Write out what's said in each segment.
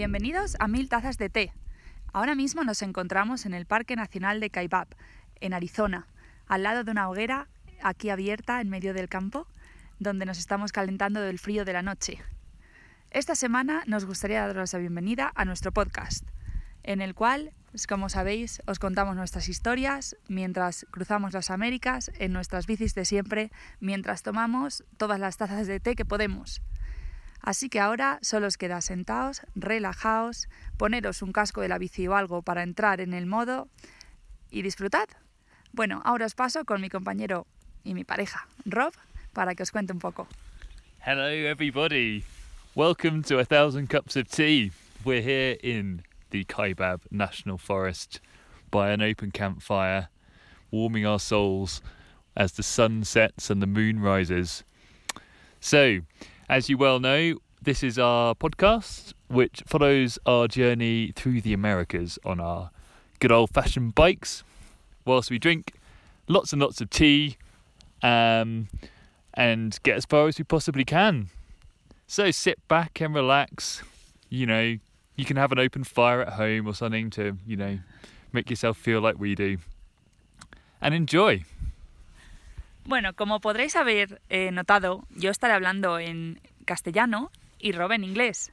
Bienvenidos a Mil Tazas de Té. Ahora mismo nos encontramos en el Parque Nacional de Kaibab, en Arizona, al lado de una hoguera aquí abierta en medio del campo, donde nos estamos calentando del frío de la noche. Esta semana nos gustaría daros la bienvenida a nuestro podcast, en el cual, pues, como sabéis, os contamos nuestras historias mientras cruzamos las Américas en nuestras bicis de siempre, mientras tomamos todas las tazas de té que podemos. Así que ahora solo os queda sentaos, relajaos, poneros un casco de la bici o algo para entrar en el modo y disfrutad. Bueno, ahora os paso con mi compañero y mi pareja, Rob, para que os cuente un poco. Hello, everybody. Welcome to A Thousand Cups of Tea. We're here in the Kaibab National Forest by an open campfire, warming our souls as the sun sets and the moon rises. So, as you well know, this is our podcast, which follows our journey through the Americas on our good old fashioned bikes, whilst we drink lots and lots of tea um, and get as far as we possibly can. So sit back and relax. You know, you can have an open fire at home or something to, you know, make yourself feel like we do. And enjoy. Bueno, como podréis haber eh, notado, yo estaré hablando en castellano y Rob en inglés,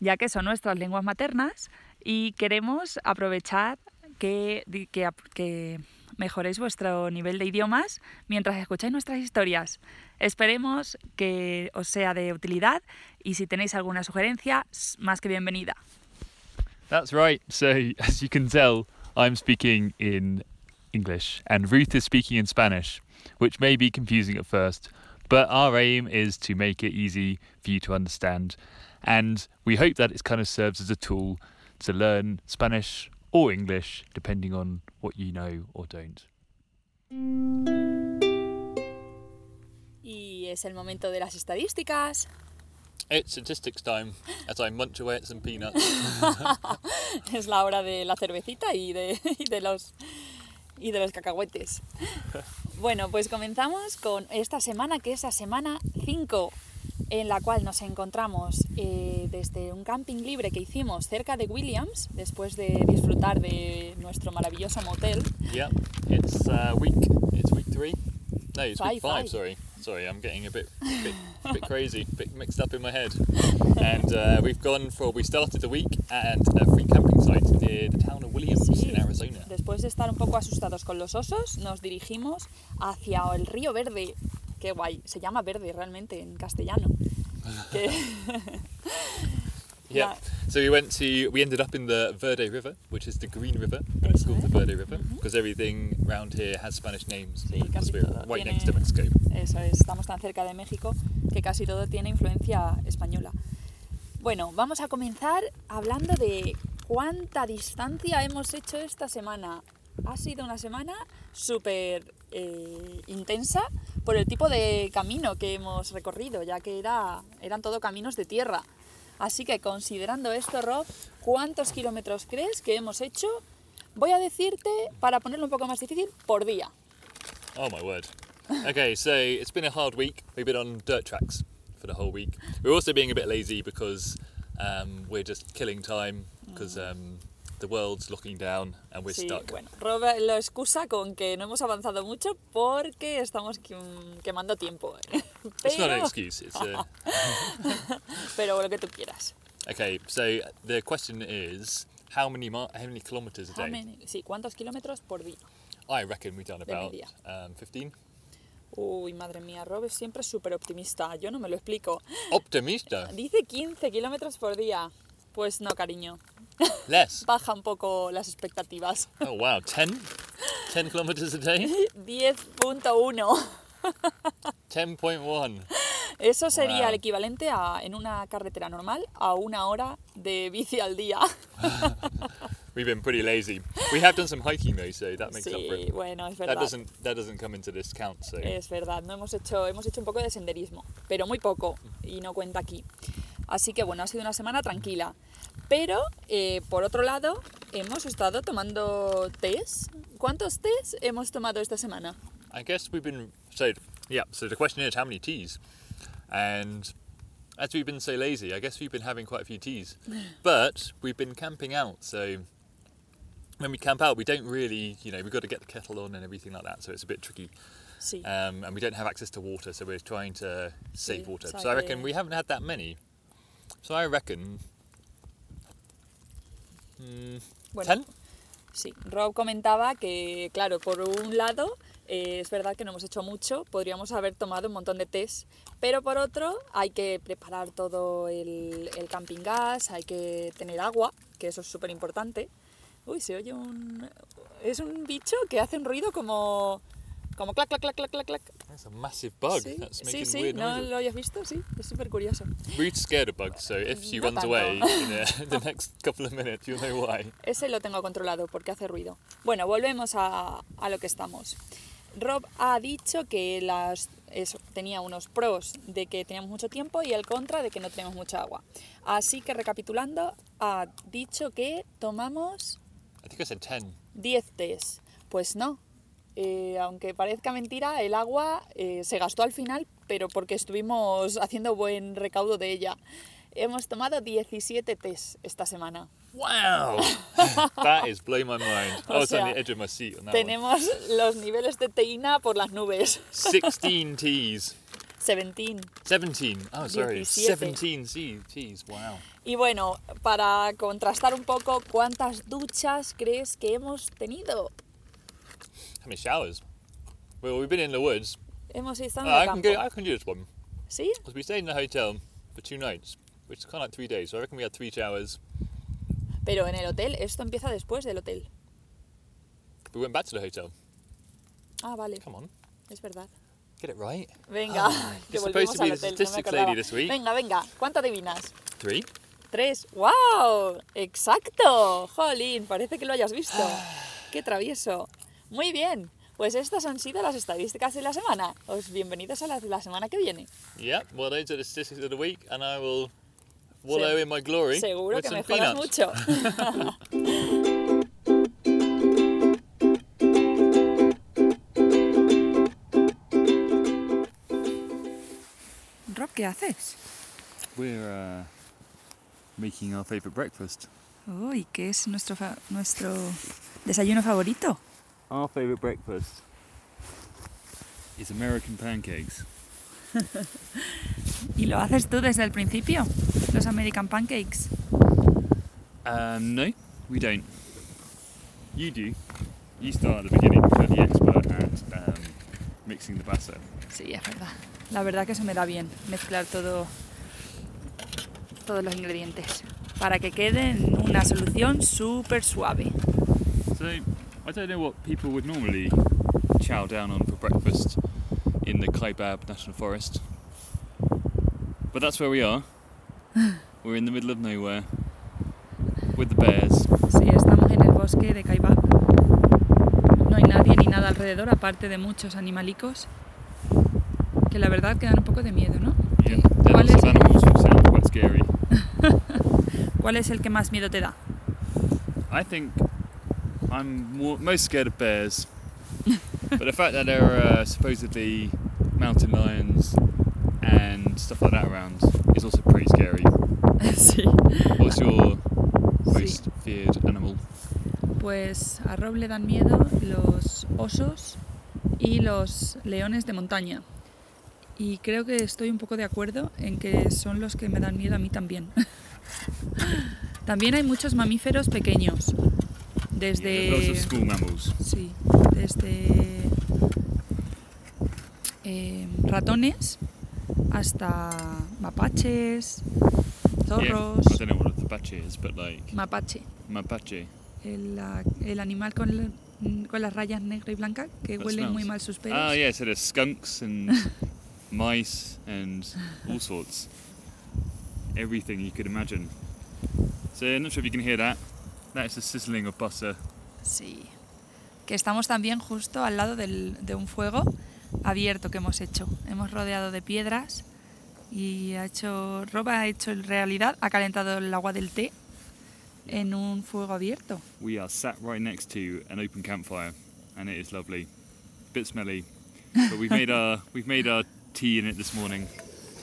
ya que son nuestras lenguas maternas y queremos aprovechar que, que, que mejoréis vuestro nivel de idiomas mientras escucháis nuestras historias. Esperemos que os sea de utilidad y si tenéis alguna sugerencia, más que bienvenida. That's right. So, as you can tell, I'm speaking in English and Ruth is speaking in Spanish, which may be confusing at first, but our aim is to make it easy for you to understand. And we hope that it kind of serves as a tool to learn Spanish or English, depending on what you know or don't. Y es el momento de las estadísticas. It's statistics time as I munch away at some peanuts. Es la hora de la cervecita y de, y de los y de los cacahuetes. Bueno, pues comenzamos con esta semana, que es la semana 5, en la cual nos encontramos eh, desde un camping libre que hicimos cerca de Williams, después de disfrutar de nuestro maravilloso motel. Yep, it's uh, week. It's week three. No, it's Five, week five. five. Sorry, sorry, I'm getting a bit, bit, bit crazy, bit mixed up in my head. And uh, we've gone for. We started the week at a free camping site near the town of Williams Sí. in Arizona. Después de estar un poco asustados con los osos, nos dirigimos hacia el río Verde. Qué guay, se llama Verde realmente en castellano. Yeah. So we went to. We ended up in the Verde River, which is the Green River, but it's called the Verde River because everything around here has Spanish names. Sí, casi we're todo right tiene- next to Mexico. Eso es, estamos tan cerca de México que casi todo tiene influencia española. Bueno, vamos a comenzar hablando de cuánta distancia hemos hecho esta semana. Ha sido una semana súper eh, intensa por el tipo de camino que hemos recorrido, ya que era, eran todo caminos de tierra. Así que considerando esto, Rob, ¿cuántos kilómetros crees que hemos hecho? Voy a decirte, para ponerlo un poco más difícil, por día. Oh my word. Okay, so it's been a hard week. We've been on dirt tracks for the whole week. We're also being a bit lazy because um, we're just killing time because um, the world's looking down and we're Sí, stuck. bueno, Rob lo excusa con que no hemos avanzado mucho porque estamos quem- quemando tiempo. ¿eh? It's not an excuse. It's a, pero lo que tú quieras. okay. So the question is, how many how many kilometers a How day? many- sí, ¿cuántos kilómetros por día? I reckon we've done about um, 15. Uy, madre mía, Rob es siempre súper optimista. Yo no me lo explico. Optimista. Dice 15 kilómetros por día. Pues no, cariño. Less. Baja un poco las expectativas. Oh wow, 10? 10 kilometers a day? 10.1. 10.1. Eso sería Wow. el equivalente a, en una carretera normal, a una hora de bici al día. We've been pretty lazy. We have done some hiking though, so that makes up for Sí, it. bueno, es That verdad. doesn't that doesn't come into this count. So Es verdad, no hemos hecho, hemos hecho un poco de senderismo, pero muy poco y no cuenta aquí. Así que bueno, ha sido una semana tranquila. Pero eh, por otro lado, hemos estado tomando tés. ¿Cuántos tés hemos tomado esta semana? I guess we've been so yeah. So the question is, how many teas? And as we've been so lazy, I guess we've been having quite a few teas. But we've been camping out, so when we camp out, we don't really, you know, we've got to get the kettle on and everything like that, so it's a bit tricky. Sí. Um, and we don't have access to water, so we're trying to save Sí, water. So I reckon we haven't had that many. So I reckon. Mm, Bueno, 10? Sí, Rob comentaba que, claro, por un lado, eh, es verdad que no hemos hecho mucho, podríamos haber tomado un montón de test, pero por otro, hay que preparar todo el, el camping gas, hay que tener agua, que eso es súper importante. Uy, se oye un... Es un bicho que hace un ruido como... Como clac, clac, clac, clac, clac, clac. That's a massive bug. sí, That's sí, making sí, weird ¿no noises. lo habías visto? Sí, es súper curioso. Rude's scared of bugs, so if she No runs tanto. away in uh, the next couple of minutes, you'll know why. Ese lo tengo controlado porque hace ruido. Bueno, volvemos a, a lo que estamos. Rob ha dicho que las, eso, tenía unos pros de que teníamos mucho tiempo y el contra de que no tenemos mucha agua. Así que recapitulando, ha dicho que tomamos I think I said 10. 10 tés. Pues no. Eh, aunque parezca mentira, el agua eh, se gastó al final, pero porque estuvimos haciendo buen recaudo de ella. Hemos tomado 17 tés esta semana. Wow! that is blowing my mind. I was on sea, the edge of my seat on that one. Tenemos los niveles de teína por las nubes. 16 teas. 17. 17. Oh, sorry. 17. 17 C- teas. Wow. Y bueno, para contrastar un poco, ¿cuántas duchas crees que hemos tenido? How many showers? Well, we've been in the woods. Hemos estado en I el can campo. go. I can do this one ¿Sí? because we stayed in the hotel for two nights, which is kind of like three days. So I reckon we had three showers. Pero en el hotel, esto empieza después del hotel. We went back to the hotel. Ah, vale, Come on, es verdad. get it right. Venga, que You're supposed to be al the hotel. no me statistics acordaba. lady this week. Venga, venga, ¿cuánto adivinas? Three. Tres. ¡Wow! ¡Exacto! Jolín, parece que lo hayas visto. ¡Qué travieso! Muy bien. Pues estas han sido las estadísticas de la semana. Os bienvenidos a las de la semana que viene. Yeah. Well, those are the statistics of the week, and I will wallow Se- in my glory Seguro with que some mejoras peanuts. mucho. Rob, ¿qué haces? We're uh, making our favourite breakfast. Uy, ¿qué es nuestro, fa- nuestro desayuno favorito? Our favourite breakfast is American pancakes. ¿Y lo haces tú desde el principio? Los American Pancakes. Um, no, we don't. You do. You start at the beginning you're the expert at um, mixing the batter. Sí, es verdad. La verdad que eso me da bien, mezclar todo, todos los ingredientes para que quede en una solución súper suave. So, I don't know what people would normally chow down on for breakfast in the Kaibab National Forest. But that's where we are. We're in the middle of nowhere with the bears. Sí, estamos en el bosque de Kaibab. No hay nadie ni nada alrededor, aparte de muchos animalicos que la verdad que dan un poco de miedo, ¿no? Yeah, ¿Cuál es, of animals which sound quite scary. ¿Cuál es el que más miedo te da? I think I'm more, most scared of bears. but the fact that there are uh, supposedly mountain lions and stuff like that around is also pretty scary. sí. What's your Sí. most feared animal? Pues a Rob le dan miedo los osos y los leones de montaña. Y creo que estoy un poco de acuerdo en que son los que me dan miedo a mí también. también hay muchos mamíferos pequeños. Desde. Sí, desde eh, ratones hasta mapaches, Yeah, I zorros, don't know what a tabache is, but like mapache. mapache. el, el animal con, la- con las rayas negra y blanca que That huelen muy smells. mal sus pelos. Ah, yeah, so there's skunks and mice and all sorts. Everything you could imagine. So, I'm not sure if you can hear that. That is the sizzling of butter. Sí. Que estamos también justo al lado del- de un fuego abierto que hemos hecho. Hemos rodeado de piedras y ha hecho, Rob ha hecho en realidad, ha calentado el agua del té en un fuego abierto. We are sat right next to an open campfire, and it is lovely. Bit smelly, but we've made our we've made our tea in it this morning.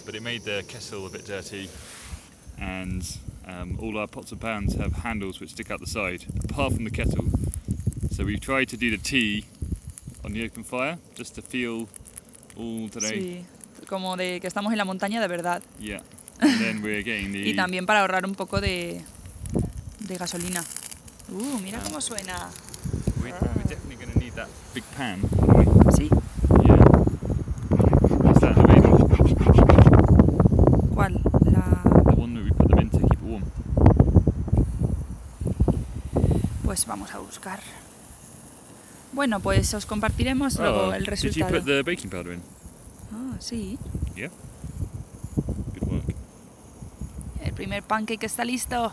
but it made the kettle a bit dirty. And um, all our pots and pans have handles which stick out the side, apart from the kettle. So we tried to do the tea on the open fire, just to feel all today. Sí, como de que estamos en la montaña de verdad. Yeah. And then we're getting the. Y también para ahorrar un poco de, de gasolina. Uh, mira cómo suena. we, we're definitely going to need that big pan. Sí. Pues vamos a buscar. Bueno, pues os compartiremos luego Oh, el did you resultado. put the baking powder in? Ah, sí. Yeah. Good work. El primer pancake está listo.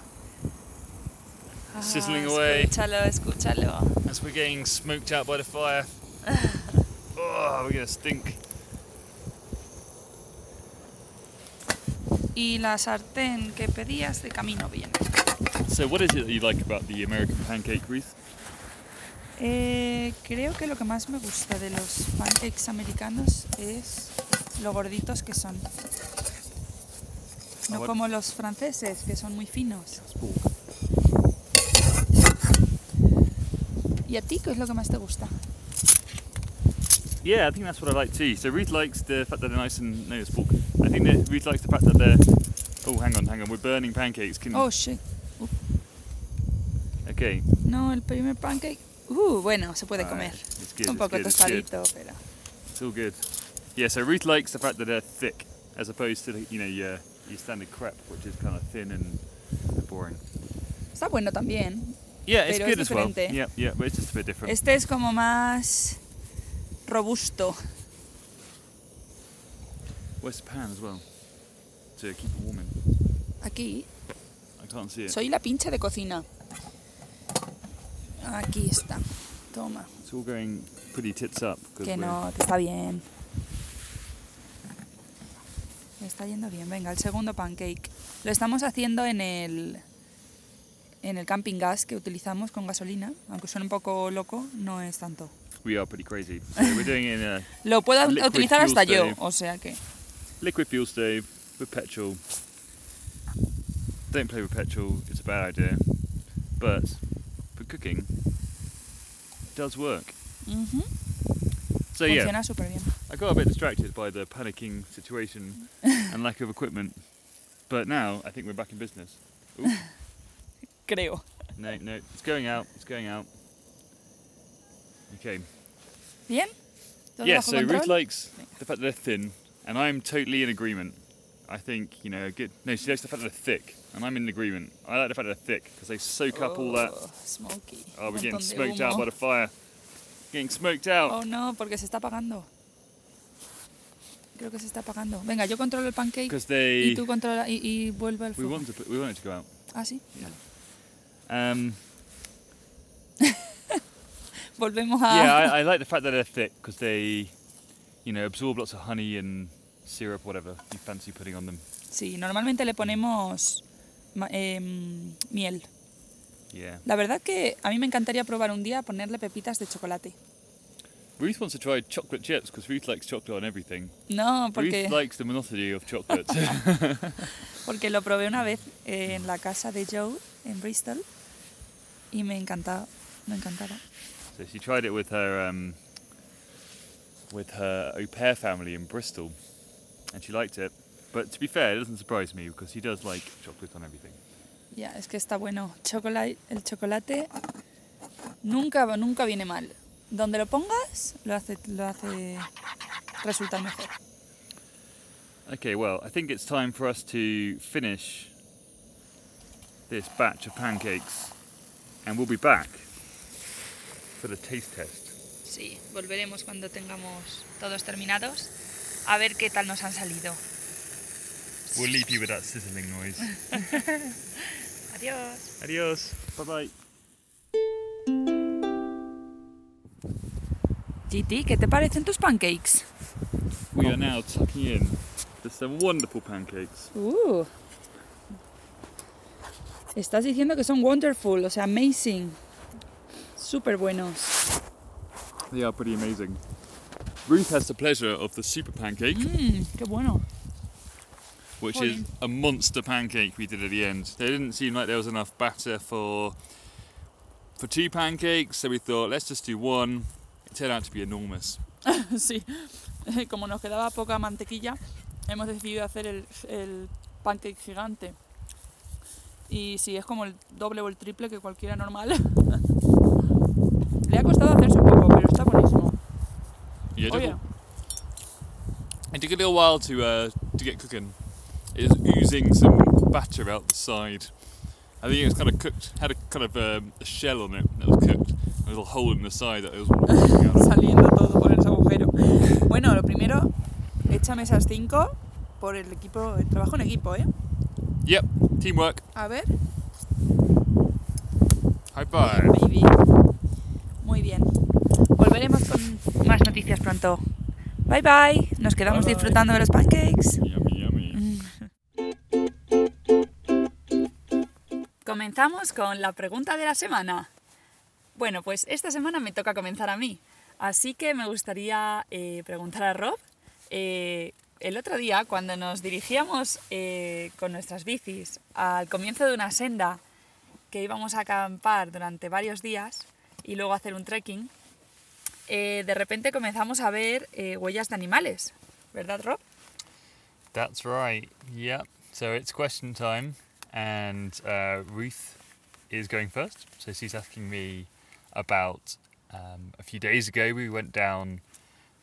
Ah, Sizzling away. Escúchalo, escúchalo. As we're getting smoked out by the fire. oh, we're gonna stink. Y la sartén que pedías de camino viene. So, what is it that you like about the American pancake, Ruth? Eh, creo que lo que más me gusta de los pancakes americanos es lo gorditos que son. No como los franceses, que son muy finos. ¿Y a ti qué es lo que más te gusta? Yeah, I think that's what I like too. So Ruth likes the fact that they're nice and no, it's pork. I think that Ruth likes the fact that they're. Oh, hang on, hang on. We're burning pancakes. Can Oh, shit. Okay. No, el primer pancake. Uh, bueno, se puede comer. Alright, It's good. Un it's poco it's good. tostadito, pero. It's all good. Yeah, so Ruth likes the fact that they're thick, as opposed to you know your your standard crepe, which is kind of thin and boring. Está bueno también. Yeah, it's good as well. Yeah, yeah, but it's just a bit different. Este es como más robusto. Where's the pan as well? To keep it warming. Aquí I can't see it. soy la pincha de cocina. Aquí está. Toma. It's all going pretty tits up. Que no, te está bien. Me está yendo bien. Venga, el segundo pancake. Lo estamos haciendo en el en el camping gas que utilizamos con gasolina, aunque suene un poco loco, no es tanto. We are pretty crazy. So we're doing in a Lo puedo Liquid utilizar fuel hasta yo, stove. o sea que liquid fuel stove with petrol. Don't play with petrol, it's a bad idea. But cooking, does work. ujú, So yeah, funciona súper bien. I got a bit distracted by the panicking situation and lack of equipment. But now I think we're back in business. Creo. no, no, it's going out, it's going out. Okay. ¿Bien? ¿Todo Yeah, so Ruth likes the fact that they're thin, and I'm totally in agreement. I think, you know, good. No, she likes the fact that they're thick, and I'm in agreement. I like the fact that they're thick because they soak up all that. Oh, smoky. Oh, we're getting montón de smoked out humo. by the fire. Getting smoked out. Oh no, porque se está apagando. Creo que se está apagando. Venga, yo controlo el pancake Because y they. tú controla y, y vuelve al We fuego. want to. Put, we want it to go out. Ah, sí. Um, Volvemos a. yeah, I, I like the fact that they're thick because they, you know, absorb lots of honey and syrup, whatever you fancy putting on them. Sí, normalmente le ponemos em, miel. Yeah. La verdad que a mí me encantaría probar un día ponerle pepitas de chocolate. Ruth wants to try chocolate chips because Ruth likes chocolate on everything. No, porque, Ruth likes the monotony of chocolate. porque lo probé una vez en la casa de Joe en Bristol y me encantaba. Me encantaba. So she tried it with her um, with her au pair family in Bristol, and she liked it. But to be fair, it doesn't surprise me because he does like chocolate on everything. Ya, es que está bueno. Chocolate, el chocolate nunca, nunca viene mal. Donde lo pongas, lo hace, lo hace resultar mejor. Okay, well, I think it's time for us to finish this batch of pancakes, and we'll be back for the taste test. Sí, volveremos cuando tengamos todos terminados a ver qué tal nos han salido. We'll leave you with that sizzling noise. Adiós. Adios. Bye bye. Giti, ¿qué te parecen tus pancakes? We are now tucking in to some wonderful pancakes. Uh. Estás diciendo que son wonderful, o sea, amazing. Súper buenos. They are pretty amazing. Ruth has the pleasure of the super pancake. Mmm, qué bueno. which is a monster pancake we did at the end. There didn't seem like there was enough batter for for two pancakes, so we thought let's just do one. It turned out to be enormous. sí, como nos quedaba poca mantequilla, hemos decidido hacer el, el pancake gigante. Y sí, es como el doble o el triple que cualquiera normal. Le ha costado hacerse un poco, pero está buenísimo. Yeah, it took, Oye, a, it took a little while to uh, to get cooking. It was oozing some batter out the side. I think it was kind of cooked, had a kind of um, a shell on it that was cooked, a little hole in the side that it was walking out of. saliendo todo por ese agujero. Bueno, lo primero, échame esas cinco por el equipo, el trabajo en equipo, ¿eh? Yep, teamwork. A ver. High five. Baby. Muy bien. Volveremos con más noticias pronto. Bye bye. Nos quedamos Bye, bye. disfrutando de los pancakes. Yummy, yummy. Comenzamos con la pregunta de la semana. Bueno, pues esta semana me toca comenzar a mí. Así que me gustaría eh, preguntar a Rob. eh, el otro día, cuando nos dirigíamos eh, con nuestras bicis al comienzo de una senda que íbamos a acampar durante varios días y luego hacer un trekking, eh, de repente comenzamos a ver eh, huellas de animales. ¿Verdad, Rob? That's right. Yeah. So it's question time, and uh, Ruth is going first. So she's asking me about um, a few days ago. We went down.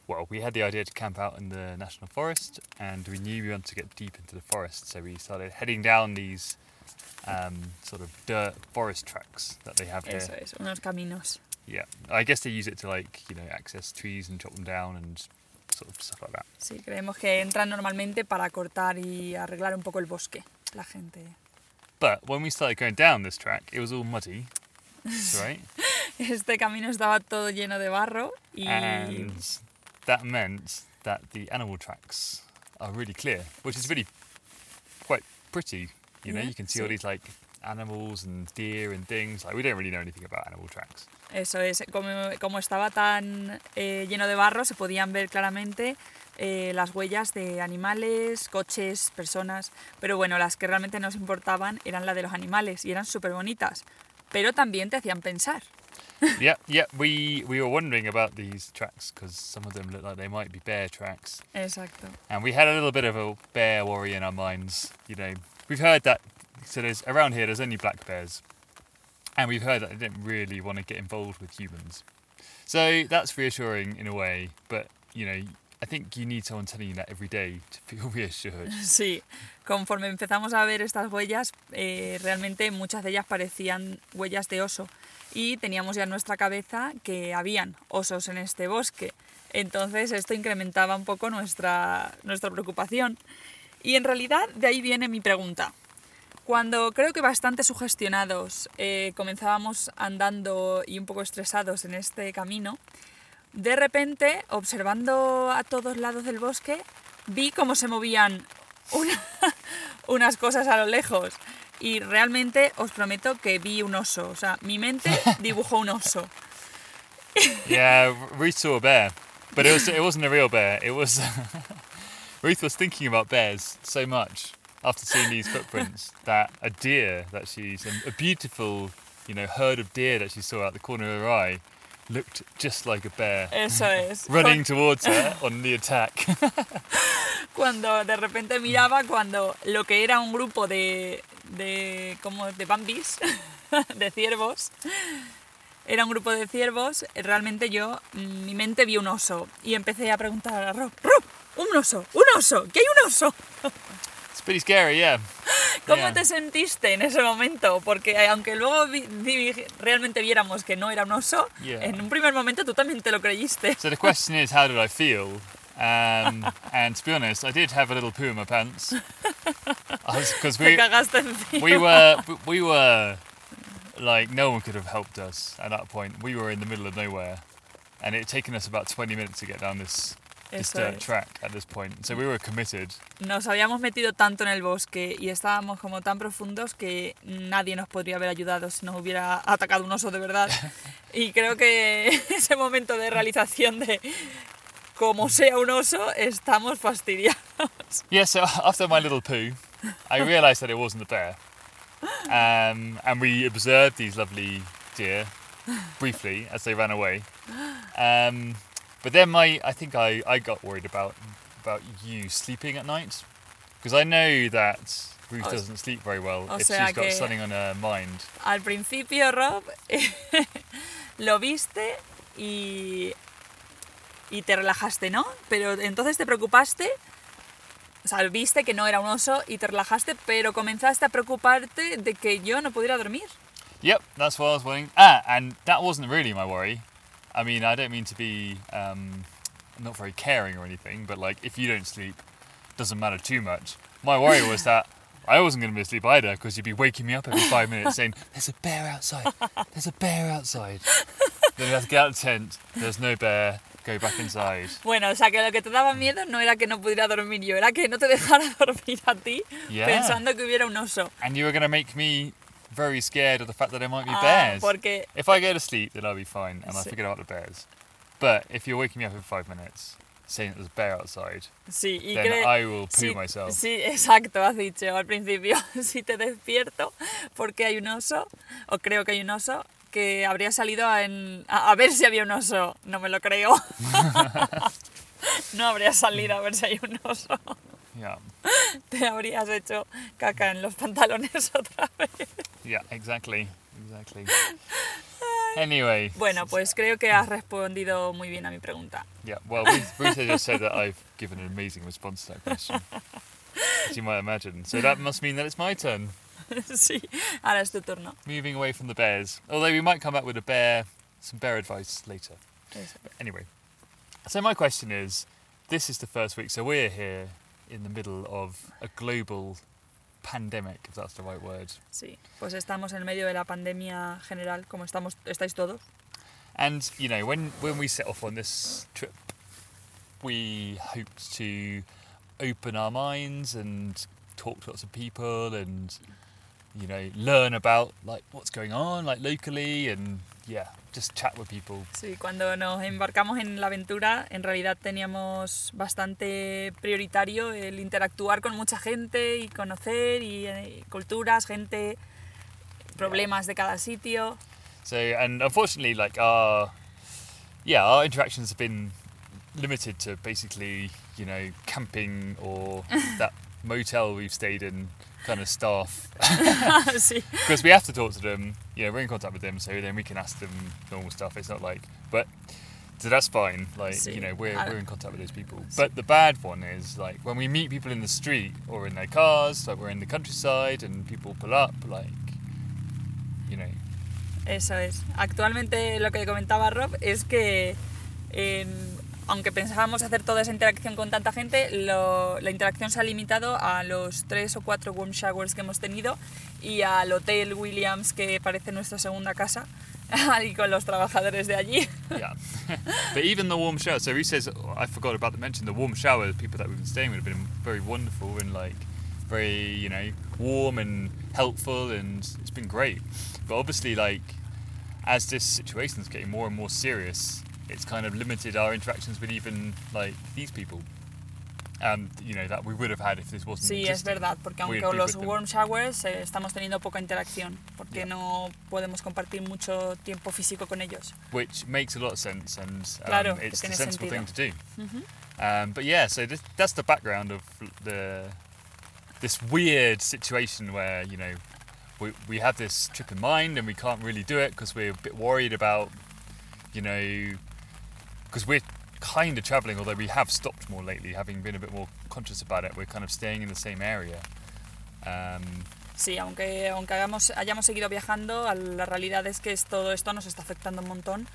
Well, we had the idea to camp out in the national forest, and we knew we wanted to get deep into the forest. So we started heading down these um, sort of dirt forest tracks that they have here. Eso es, unos caminos. Yeah, I guess they use it to like you know access trees and chop them down and sort of stuff like that. Sí, creemos que entran normalmente para cortar y arreglar un poco el bosque. La gente. But when we started going down this track, it was all muddy, right? Este camino estaba todo lleno de barro y and that meant that the animal tracks are really clear, which is really quite pretty. You know, Yeah, you can see all these like animals and deer and things. Like we don't really know anything about animal tracks. Eso es, como, como estaba tan eh, lleno de barro, se podían ver claramente eh, las huellas de animales, coches, personas. Pero bueno, las que realmente nos importaban eran las de los animales y eran súper bonitas. Pero también te hacían pensar. yeah, yeah. We we were wondering about these tracks because some of them look like they might be bear tracks, Exacto. and we had a little bit of a bear worry in our minds. You know, we've heard that. So there's around here. There's only black bears, and we've heard that they don't really want to get involved with humans. So that's reassuring in a way, but you know, I think you need someone telling you that every day to feel reassured. Sí, conforme empezamos a ver estas huellas, eh, realmente muchas de ellas parecían huellas de oso y teníamos ya en nuestra cabeza que habían osos en este bosque. Entonces esto incrementaba un poco nuestra, nuestra preocupación. Y en realidad de ahí viene mi pregunta. Cuando creo que bastante sugestionados eh, comenzábamos andando y un poco estresados en este camino, de repente, observando a todos lados del bosque, vi cómo se movían una- unas cosas a lo lejos. Y realmente os prometo que vi un oso. O sea, mi mente dibujó un oso. yeah, Ruth saw a bear, but it was it wasn't a real bear. It was Ruth was thinking about bears so much after seeing these footprints that a deer that she's a beautiful, you know, herd of deer that she saw out the corner of her eye looked just like a bear Eso es. running towards her on the attack. Cuando de repente miraba cuando lo que era un grupo de, de como de bambis, de ciervos, era un grupo de ciervos, realmente yo, mm, mi mente vio un oso y empecé a preguntar a Rob, Rob, un oso, un oso, que hay un oso. Pretty scary, yeah. ¿Cómo Yeah. te sentiste en ese momento? Porque eh, aunque luego vi- vi- realmente viéramos que no era un oso, Yeah. en un primer momento tú también te lo creíste. So the question is, how did I feel? Um, and to be honest, I did have a little poo in my pants because we we were we were like no one could have helped us at that point. We were in the middle of nowhere, and it had taken us about 20 minutes to get down this Eso dirt es. track at this point. So we were committed. Nos habíamos metido tanto en el bosque y estábamos como tan profundos que nadie nos podría haber ayudado si nos hubiera atacado un oso de verdad. Y creo que ese momento de realización de como sea un oso, estamos fastidiados. Yeah, so after my little poo, I realised that it wasn't a bear. Um, and we observed these lovely deer briefly as they ran away. Um, but then my, I think I, I got worried about about you sleeping at night because I know that Ruth O- doesn't sleep very well if she's got something on her mind. Al principio, Rob, lo viste y, y te relajaste, ¿no? Pero entonces te preocupaste, o sea, viste que no era un oso y te relajaste, pero comenzaste a preocuparte de que yo no pudiera dormir. Yep, that's what I was wondering. Ah, and that wasn't really my worry. I mean, I don't mean to be um, not very caring or anything, but like if you don't sleep, doesn't matter too much. My worry was that I wasn't going to be asleep either because you'd be waking me up every five minutes saying, "There's a bear outside. There's a bear outside." then we have to get out of the tent. There's no bear. Go back inside. Bueno, o sea, que lo que te daba miedo no era que no pudiera dormir yo, era que no te dejara dormir a ti Yeah. pensando que hubiera un oso. And you were going to make me very scared of the fact that there might be Ah, bears. porque If I go to sleep, then I'll be fine and I'll Sí. forget about the bears. But if you're waking me up in five minutes saying that there's a bear outside, sí, y then cre- I will poo Sí, myself. sí, exacto, has dicho al principio. Si te despierto porque hay un oso, o creo que hay un oso, que habría salido a, en- a, a ver si había un oso. No me lo creo. no habría salido a ver si hay un oso. Yeah, Te habrías hecho caca en los pantalones otra vez. yeah, exactly, exactly. Anyway, Bueno, pues creo que has respondido muy bien a mi pregunta. yeah. Well, has just said that I've given an amazing response to that question, as you might imagine. So that must mean that it's my turn. sí, ahora es tu turno. Moving away from the bears, although we might come back with a bear, some bear advice later. Eso. Anyway, so my question is this is the first week, so we're here in the middle of a global pandemic, if that's the right word. Sí, pues estamos en medio de la pandemia general, como estamos, estáis todos. And, you know, when, when we set off on this trip, we hoped to open our minds and talk to lots of people and, you know, learn about like what's going on, like locally, and yeah, just chat with people. Sí, cuando nos embarcamos en la aventura, en realidad teníamos bastante prioritario el interactuar con mucha gente y conocer y, eh, culturas, gente, problemas de cada sitio. So, and unfortunately, like our, yeah, our interactions have been limited to basically, you know, camping or that motel we've stayed in kind of staff. Because we have to talk to them, you know, we're in contact with them, so then we can ask them normal stuff. It's not like, but, so that's fine. Like, you know, we're, we're in contact with those people. But the bad one is, like, when we meet people in the street or in their cars, like we're in the countryside and people pull up, like, you know, eso es. Actualmente lo que comentaba Rob es que en- aunque pensábamos hacer toda esa interacción con tanta gente, lo- la interacción se ha limitado a los tres o cuatro warm showers que hemos tenido y al Hotel Williams, que parece nuestra segunda casa, y con los trabajadores de allí. yeah. but even the warm shower. So he says, I forgot about to mention the warm shower. The people that we've been staying with have been very wonderful and like very, you know, warm and helpful, and it's been great. But obviously, like as this situation is getting more and more serious, it's kind of limited our interactions with even like these people. And you know that we would have had if this wasn't. Sí, es verdad, porque aunque los warm showers eh, estamos teniendo poca interacción, porque Yeah. no podemos compartir mucho tiempo físico con ellos. which makes a lot of sense and um, Claro, it's the sensible sentido. thing to do. Um, but yeah, so this, that's the background of the this weird situation where you know we we have this trip in mind and we can't really do it because we're a bit worried about you know because we're kind of traveling although we have stopped more lately having been a bit more conscious about it we're kind of staying in the same area um, Sí, aunque, aunque hagamos, hayamos seguido viajando, a la realidad es que es- todo esto nos está afectando un montón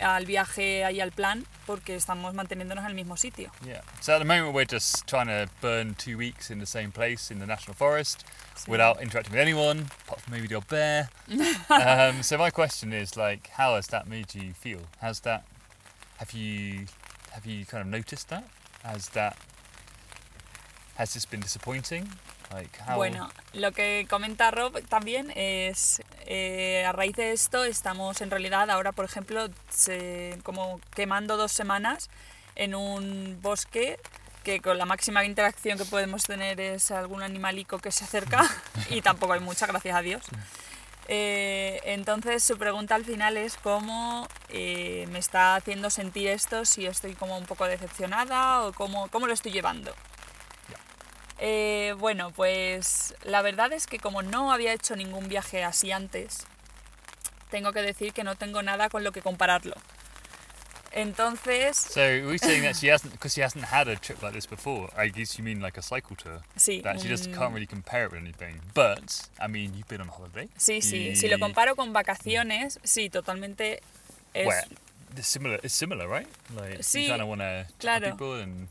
al viaje y al plan, porque estamos manteniéndonos en el mismo sitio. Yeah. So at the moment we're just trying to burn two weeks in the same place in the national forest Sí. without interacting with anyone, apart from maybe your bear. um, so my question is like, how has that made you feel? Has that have you have you kind of noticed that? Has that has this been disappointing? Like how? Bueno, lo que comenta Rob también es, eh, a raíz de esto estamos en realidad ahora, por ejemplo, se- como quemando dos semanas en un bosque que con la máxima interacción que podemos tener es algún animalico que se acerca y tampoco hay mucha, gracias a Dios. Eh, entonces su pregunta al final es cómo eh, me está haciendo sentir esto, si estoy como un poco decepcionada o cómo, cómo lo estoy llevando. Eh, bueno, pues la verdad es que como no había hecho ningún viaje así antes, tengo que decir que no tengo nada con lo que compararlo. Entonces, So we're saying that she hasn't, because she hasn't had a trip like this before. I guess you mean like a cycle tour. sí, That she just can't really compare it with anything. But I mean, you've been on holiday. sí, sí, y- si lo comparo con vacaciones, sí, totalmente es, Where it's similar. It's similar, right? Like Sí, you kind of want to claro. people and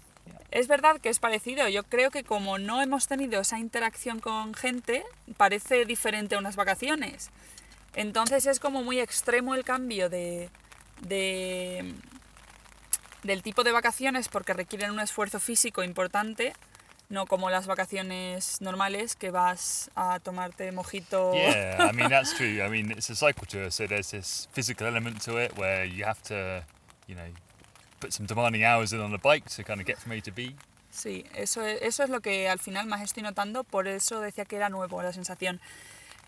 es verdad que es parecido. Yo creo que como no hemos tenido esa interacción con gente, parece diferente a unas vacaciones. Entonces es como muy extremo el cambio de, de- del tipo de vacaciones porque requieren un esfuerzo físico importante, no como las vacaciones normales que vas a tomarte mojito. yeah. I mean, that's true. I mean, it's a cycle tour, so there's this physical element to it where you have to, you know, put some demanding hours in on the bike to kind of get from A to B. Sí, eso es, eso es lo que al final más estoy notando, por eso decía que era nuevo la sensación.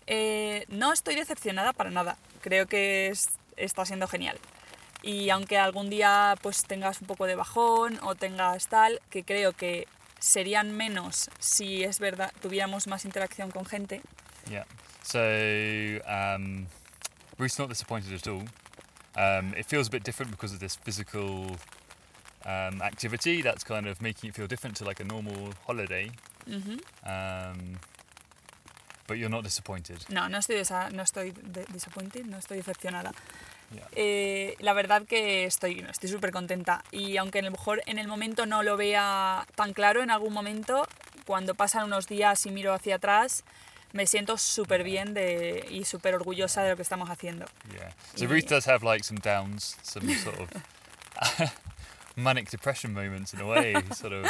Eh, no estoy decepcionada para nada, creo que es- está siendo genial. Y aunque algún día pues tengas un poco de bajón o tengas tal, que creo que serían menos si es verdad tuviéramos más interacción con gente. Yeah. So um, Ruth's not disappointed at all. Um, it feels a bit different because of this physical um, activity that's kind of making it feel different to like a normal holiday. Ujú. Um, but you're not disappointed. No, no estoy, no estoy de- disappointed, no estoy decepcionada. Yeah. Eh, la verdad que estoy estoy súper contenta y aunque a lo mejor en el momento no lo vea tan claro, en algún momento, cuando pasan unos días y miro hacia atrás, me siento súper bien de, y súper orgullosa de lo que estamos haciendo. Yeah. So. Ruth does have like some downs, some sort of manic depression moments in a way, sort of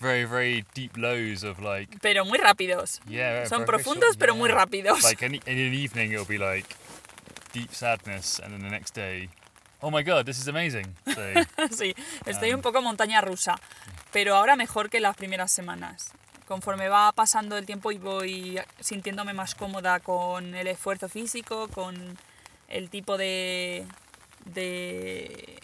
very very deep lows of like Pero muy rápidos. yeah. Son profundos, short- pero muy yeah. rápidos. like any, in an evening it'll be like deep sadness and then the next day oh my god this is amazing so sí, estoy Um, un poco montaña rusa, pero ahora mejor que las primeras semanas. Conforme va pasando el tiempo y voy sintiéndome más cómoda con el esfuerzo físico, con el tipo de, de,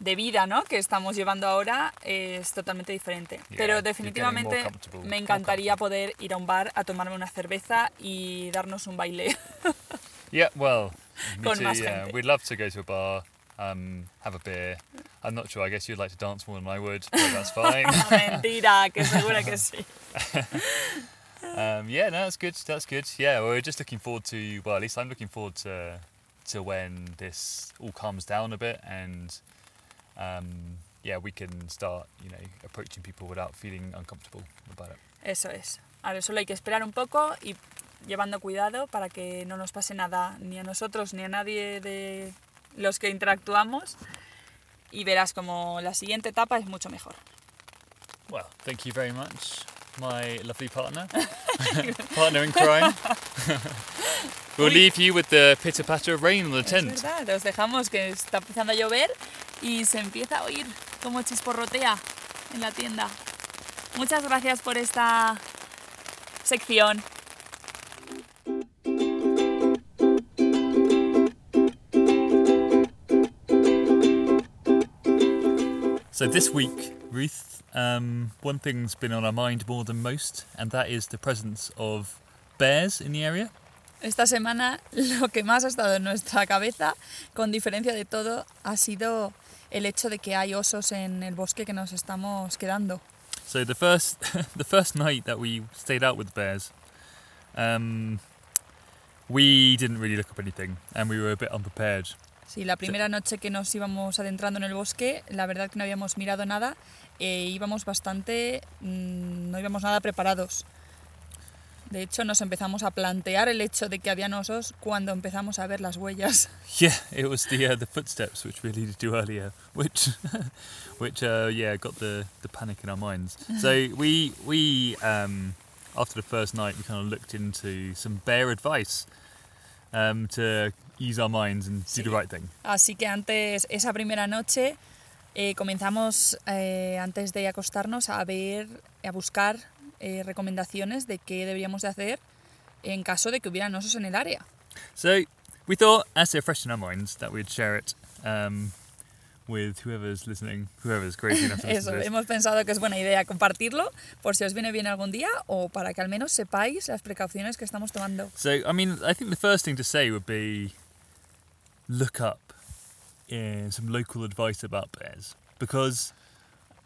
de vida ¿no? que estamos llevando ahora, es totalmente diferente. Yeah, pero definitivamente me encantaría poder ir a un bar a tomarme una cerveza y darnos un baile. yeah well me too yeah. We'd love to go to a bar um, have a beer. I'm not sure I guess you'd like to dance more than I would but that's fine. Mentira, que seguro que sí. um, yeah no that's good that's good. Yeah we're just looking forward to well at least I'm looking forward to to when this all calms down a bit and um, yeah we can start you know approaching people without feeling uncomfortable about it. Eso es. Ahora solo hay que esperar un poco y llevando cuidado para que no nos pase nada ni a nosotros ni a nadie de los que interactuamos y verás como la siguiente etapa es mucho mejor. Well, thank you very much, my lovely partner, partner in crime. we'll leave you with the pitter patter of rain on the Es tent. verdad, os dejamos que está empezando a llover y se empieza a oír como chisporrotea en la tienda. Muchas gracias por esta sección. So this week, Ruth, um, one thing's been on our mind more than most, and that is the presence of bears in the area. Esta semana lo que más ha estado en nuestra cabeza, con diferencia de todo, ha sido el hecho de que hay osos en el bosque que nos estamos quedando. So the first, the first night that we stayed out with bears, um, we didn't really look up anything, and we were a bit unprepared. Sí, la primera noche que nos íbamos adentrando en el bosque, la verdad que no habíamos mirado nada e íbamos bastante, mm, no íbamos nada preparados. De hecho, nos empezamos a plantear el hecho de que habían osos cuando empezamos a ver las huellas. Yeah, it was the uh, the footsteps which we alluded to earlier, which which uh, yeah got the, the panic in our minds. So we we um, after the first night we kind of looked into some bear advice um, to ease our minds and do the Sí. right thing. Así que antes, esa primera noche, Eh, comenzamos eh, antes de acostarnos a ver, a buscar eh, recomendaciones de qué deberíamos de hacer en caso de que hubieran osos en el área. So we thought, as they're fresh in our minds, that we'd share it um, with whoever's listening, whoever's crazy enough to listen Eso, to hemos pensado que es buena idea compartirlo por si os viene bien algún día o para que al menos sepáis las precauciones que estamos tomando. So, I mean, I think the first thing to say would be look up uh, some local advice about bears because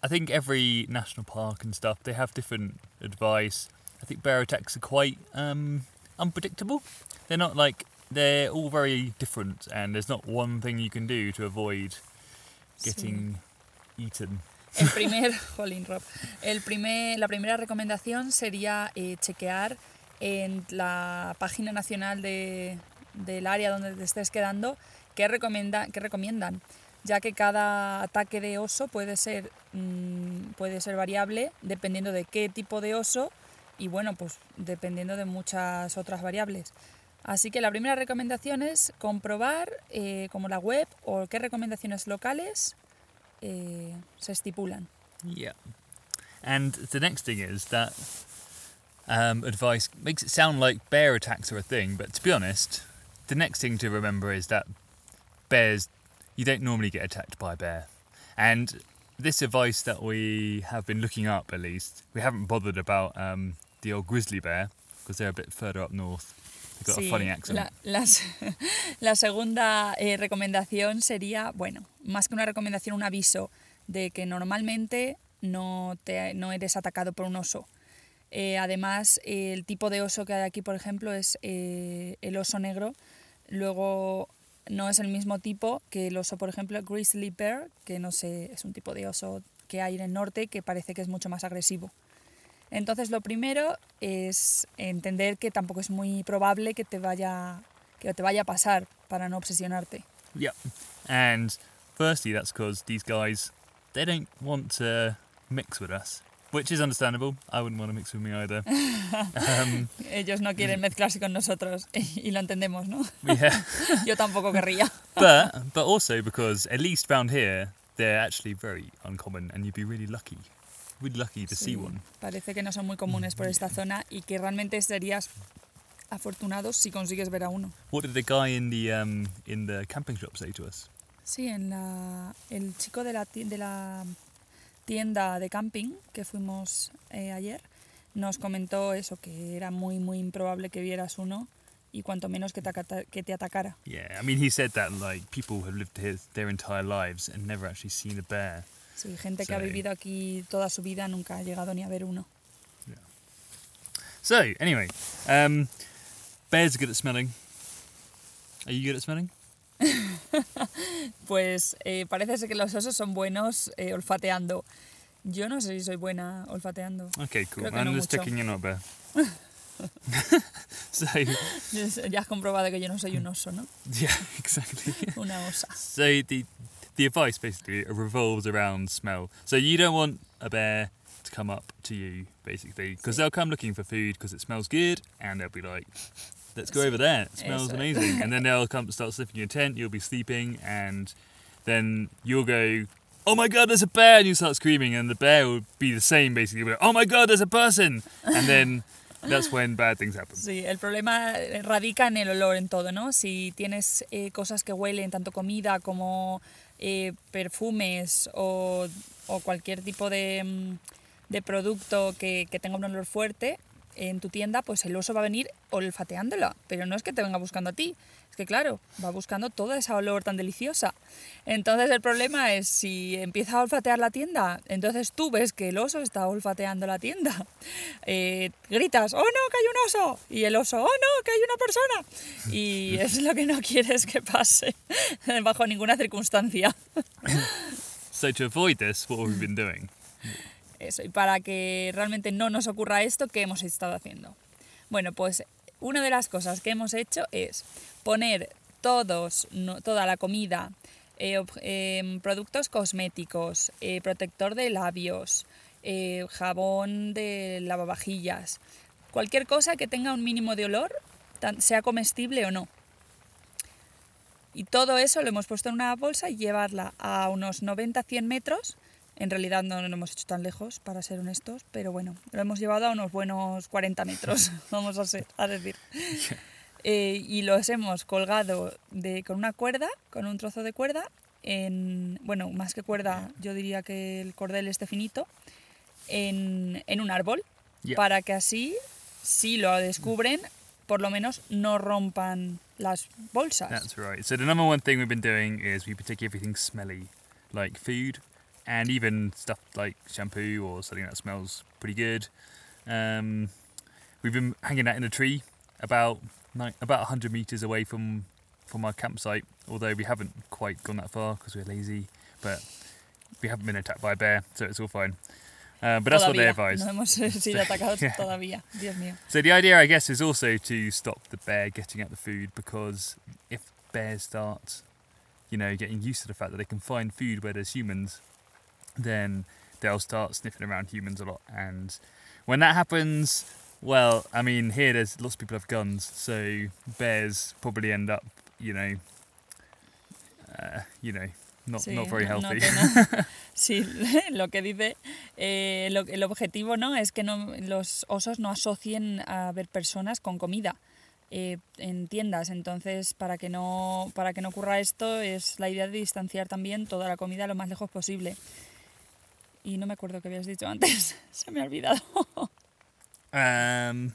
I think every national park and stuff they have different advice. I think bear attacks are quite um, unpredictable. They're not like they're all very different, and there's not one thing you can do to avoid getting eaten. El primer, jolín, Rob. El primer, la primera recomendación sería eh, chequear en la página nacional de, del área donde te estés quedando qué, recomienda, qué recomiendan, ya que cada ataque de oso puede ser, mm, puede ser variable dependiendo de qué tipo de oso y bueno, pues dependiendo de muchas otras variables. Así que la primera recomendación es comprobar eh, como la web o qué recomendaciones locales eh, se estipulan. Yeah. And the next thing is that um, advice makes it sound like bear attacks are a thing, but to be honest, the next thing to remember is that bears, you don't normally get attacked by a bear. And this advice that we have been looking up, at least, we haven't bothered about um, the old grizzly bear because they're a bit further up north. They've got a funny accent. La, las- la segunda eh, recomendación sería, bueno, más que una recomendación, un aviso de que normalmente no, te, no eres atacado por un oso. Eh, además, el tipo de oso que hay aquí, por ejemplo, es eh, el oso negro. Luego, no es el mismo tipo que el oso, por ejemplo, grizzly bear, que no sé, es un tipo de oso que hay en el norte que parece que es mucho más agresivo. Entonces, lo primero es entender que tampoco es muy probable que te vaya, que te vaya a pasar para no obsesionarte. Yep. And firstly, that's because these guys, they don't want to mix with us, which is understandable. I wouldn't want to mix with me either. um, Ellos no quieren mezclarse con nosotros y lo entendemos, ¿no? yeah. Yo tampoco querría. But but also because at least round here, they're actually very uncommon, and you'd be really lucky, really lucky to see Sí, one. Parece que no son muy comunes por esta zona y que realmente serías afortunado si consigues ver a uno. What did the guy in the um, in the camping shop say to us? Sí, en la, el chico de la, de la tienda de camping que fuimos eh, ayer nos comentó eso, que era muy, muy improbable que vieras uno y cuanto menos que te, acata- que te atacara. Yeah, I mean, he said that like people have lived here their entire lives and never actually seen a bear. Sí, gente que ha vivido aquí toda su vida nunca ha llegado ni a ver uno. So anyway, um, bears are good at smelling. Are you good at smelling? Pues eh, parece ser que los osos son buenos eh, olfateando. Yo no sé si soy buena olfateando. Okay, cool. Creo que I'm no just mucho. checking you're not a bear. so Ya has comprobado que yo no soy un oso, ¿no? yeah, exactly. Una osa. So the the advice basically revolves around smell. So you don't want a bear to come up to you basically because they'll come looking for food because it smells good and they'll be like, "Let's go over there. It smells amazing." and then they'll come start sniffing your tent. You'll be sleeping and then you'll go. Oh my god, there's a bear! And you start screaming, and the bear will be the same basically. Like, oh my god, there's a person! And then that's when bad things happen. Sí, el problema radica en el olor, en todo, ¿no? Si tienes eh, cosas que huelen, tanto comida como eh, perfumes o, o cualquier tipo de, mm, de producto que, que tenga un olor fuerte en tu tienda, pues el oso va a venir olfateándola. Pero no es que te venga buscando a ti, es que claro, va buscando toda esa olor tan deliciosa. Entonces el problema es si empieza a olfatear la tienda, entonces tú ves que el oso está olfateando la tienda. Eh, gritas, oh no, que hay un oso. Y el oso, oh no, que hay una persona. Y es lo que no quieres que pase bajo ninguna circunstancia. So to avoid this, what have we been doing? Eso, y para que realmente no nos ocurra esto, ¿qué hemos estado haciendo? Bueno, pues una de las cosas que hemos hecho es poner todos, toda la comida, eh, em, productos cosméticos, eh, protector de labios, eh, jabón de lavavajillas, cualquier cosa que tenga un mínimo de olor, sea comestible o no. Y todo eso lo hemos puesto en una bolsa y llevarla a unos 90-100 metros. En realidad no lo hemos hecho tan lejos, para ser honestos, pero bueno, lo hemos llevado a unos buenos 40 metros, vamos a, ser, a decir. Eh, y los hemos colgado de, con una cuerda, con un trozo de cuerda, en, bueno, más que cuerda, yo diría que el cordel esté finito, en, en un árbol, Yeah. para que así, si lo descubren, por lo menos no rompan las bolsas. That's right. So the number one thing we've been doing is we take everything smelly, like food, and even stuff like shampoo or something that smells pretty good. Um, we've been hanging out in a tree about ni- about 100 meters away from from our campsite. Although we haven't quite gone that far because we're lazy, but we haven't been attacked by a bear, so it's all fine. Uh, but that's what they advise. No hemos sido atacados Yeah. todavía, Dios mío. So the idea, I guess, is also to stop the bear getting at the food because if bears start, you know, getting used to the fact that they can find food where there's humans, then they'll start sniffing around humans a lot. And when that happens, well, I mean, here there's lots of people have guns, so bears probably end up, you know, uh, you know, not Sí, not very no- healthy. no tiene- sí, lo que dice, eh, lo- el objetivo no es que no, los osos no asocien a ver personas con comida eh, en tiendas. Entonces, para que no para que no ocurra esto, es la idea de distanciar también toda la comida lo más lejos posible. Y no me acuerdo qué habías dicho antes, se me ha olvidado. Um,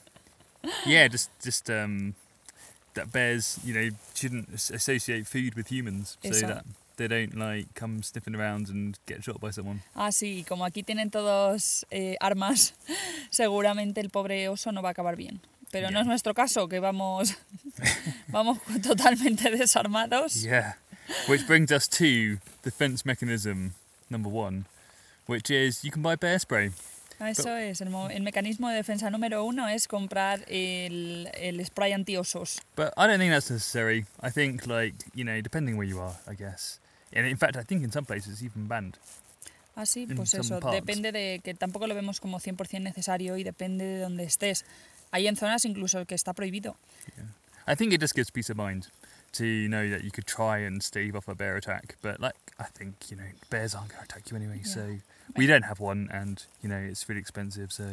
yeah, just just um, that bears, you know, shouldn't as- associate food with humans, so Eso. that they don't like come sniffing around and get shot by someone. Ah, sí, como aquí tienen todos eh, armas, seguramente el pobre oso no va a acabar bien. Pero no Ya. es nuestro caso, que vamos, vamos totalmente desarmados. Yeah, which brings us to defense mechanism number one, which is you can buy bear spray. Ah, Eso es, el, el mecanismo de defensa número uno es comprar el, el spray antiosos. But I don't think that's necessary. I think, like, you know, depending where you are, I guess. And in fact, I think in some places it's even banned. Así, In pues eso, depende de que tampoco lo vemos como 100% necesario y depende de dónde estés. Hay en zonas incluso que está prohibido. Yeah. I think it just gives peace of mind to know that you could try and stave off a bear attack. But like, I think you know, bears aren't going to attack you anyway. Yeah. So we don't have one, and you know, it's really expensive. So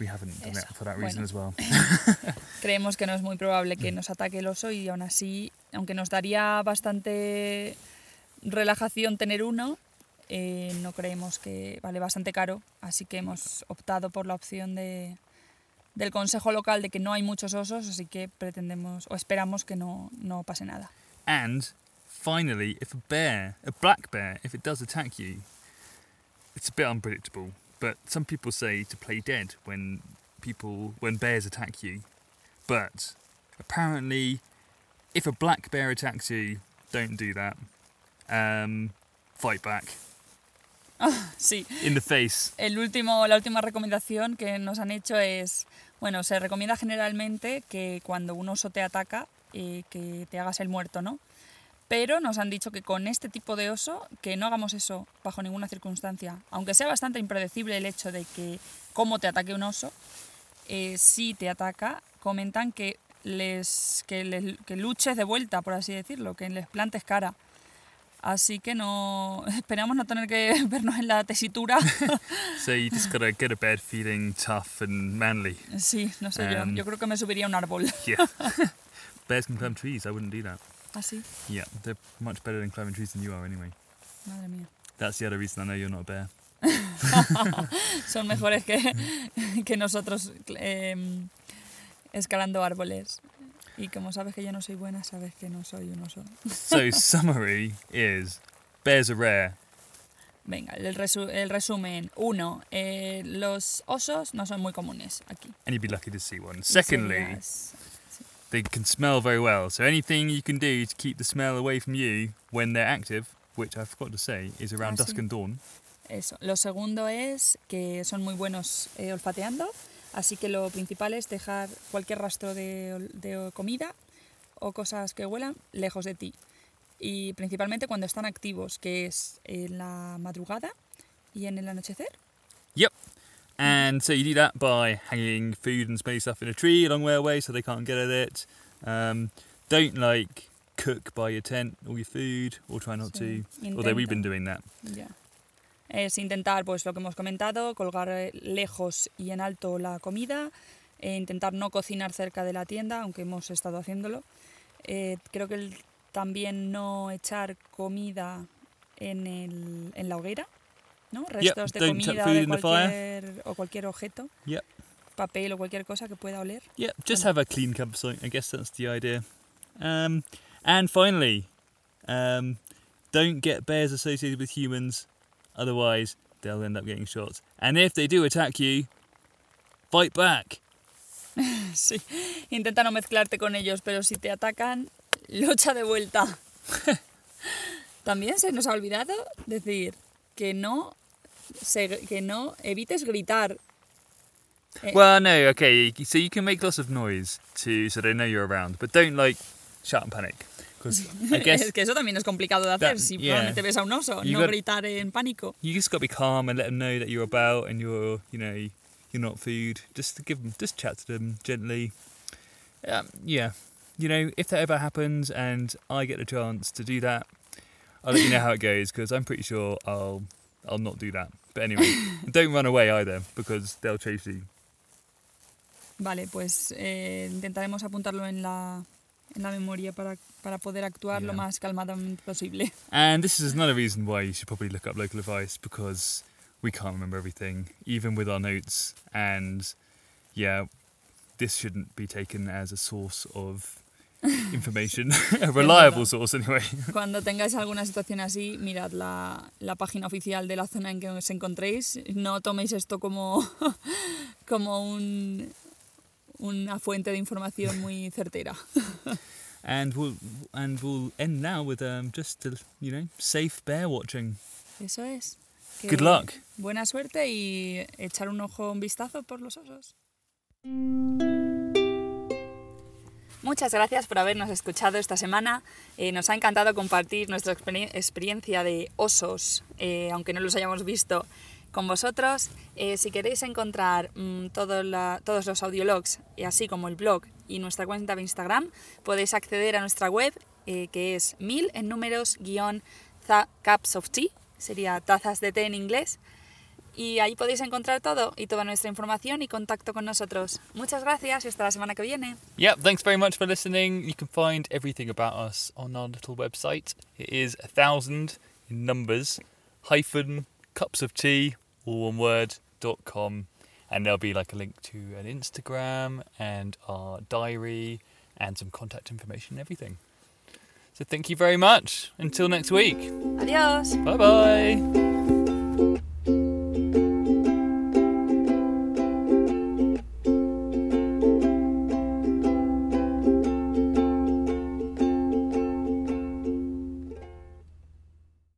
we haven't done it Eso. for that reason Bueno. as well. Creemos que no es muy probable Mm. que nos ataque el oso y aún así, aunque nos daría bastante relajación tener uno, eh, no creemos que vale bastante caro, así que hemos optado por la opción de, del consejo local de que no hay muchos osos, así que pretendemos o esperamos que no, no pase nada. And finally, if a bear, a black bear, if it does attack you, it's a bit unpredictable. But some people say to play dead when people when bears attack you. But apparently, if a black bear attacks you, don't do that. Um, fight back Oh, Sí, in the face. el último, la última recomendación que nos han hecho es, bueno, se recomienda generalmente que cuando un oso te ataca, eh, que te hagas el muerto, ¿no? Pero nos han dicho que con este tipo de oso, que no hagamos eso bajo ninguna circunstancia. Aunque sea bastante impredecible el hecho de que cómo te ataque un oso, eh, si te ataca, comentan que les que, les- que luches de vuelta, por así decirlo, que les plantes cara. Así que no esperamos no tener que vernos en la tesitura. So you just gotta get a bed feeling tough and manly. Sí, no sé yo. Um, Yo creo que me subiría a un árbol. Yeah. Bears can climb trees. I wouldn't do that. Así. Yeah, they're much better than climbing trees than you are anyway. Madre mía. That's the other reason I know you're not a bear. Son mejores que, que nosotros em, escalando árboles. Y como sabes que yo no soy buena, sabes que no soy un oso. So summary is bears are rare. Venga, el, resu- el resumen. Uno, eh, los osos no son muy comunes aquí. and you'd be lucky to see one. Secondly, they can smell very well. So anything you can do to keep the smell away from you when they're active, which I forgot to say, is around Ah, dusk sí. and dawn. Eso. Lo segundo es que son muy buenos eh, olfateando, así que lo principal es dejar cualquier rastro de, comida o cosas que huelan lejos de ti. Y principalmente cuando están activos, que es en la madrugada y en el anochecer. Yep. And so you do that by hanging food and smelly stuff in a tree along railway so they can't get at it. Um, don't like cook by your tent all your food or try not Sí, to. Although we've intenta. been doing that. Ya. Es intentar, pues lo que hemos comentado, colgar eh, lejos y en alto la comida, e intentar no cocinar cerca de la tienda, aunque hemos estado haciéndolo. Eh, creo que el- también no echar comida en, el, en la hoguera, ¿no? Restos de don't chuck comida food de cualquier, o cualquier objeto, Yep. papel o cualquier cosa que pueda oler. Yeah, just have a clean campsite. I guess that's the idea. Um, and finally, um, don't get bears associated with humans, otherwise they'll end up getting shot. And if they do attack you, fight back. Sí, intenta no mezclarte con ellos, pero si te atacan, lucha de vuelta. También se nos ha olvidado decir que no, que no evites gritar. Eh, Well, no, okay. So you can make lots of noise to so they know you're around, but don't like shout and panic because I guess es que eso también es complicado de hacer that- si yeah. probablemente ves a un oso, You no got- gritar en pánico. you just got to be calm and let them know that you're about and you're you know you're not food. Just to give them, just chat to them gently. Um, yeah, you know if that ever happens and I get the chance to do that, I'll let you know how it goes because I'm pretty sure I'll I'll not do that. But anyway, don't run away either because they'll chase you. Vale, pues eh, intentaremos apuntarlo en la, en la memoria para, para poder actuar lo más calmadamente posible. And this is another reason why you should probably look up local advice because we can't remember everything, even with our notes. And yeah, this shouldn't be taken as a source of information, a reliable source anyway. Cuando tengáis alguna situación así, mirad la, la página oficial de la zona en que os encontréis. No toméis esto como, como un, una fuente de información muy certera. And we'll and we'll end now with um, just a, you know safe bear watching. Eso es. Que Good luck. Buena suerte y echar un ojo, un vistazo por los osos. Muchas gracias por habernos escuchado esta semana. Eh, nos ha encantado compartir nuestra experien- experiencia de osos, eh, aunque no los hayamos visto, con vosotros. Eh, si queréis encontrar mm, todos los audiologs, así como el blog y nuestra cuenta de Instagram, podéis acceder a nuestra web, que es mil en números guion cups of tea, sería tazas de té en inglés. Y ahí podéis encontrar todo y toda nuestra información y contacto con nosotros. Muchas gracias y hasta la semana que viene. Yep, thanks very much for listening. You can find everything about us on our little website. It is a thousand in numbers hyphen cups of tea, all one word, dot com. And there'll be like a link to an Instagram and our diary and some contact information and everything. So thank you very much. Until next week. Adiós. Bye bye.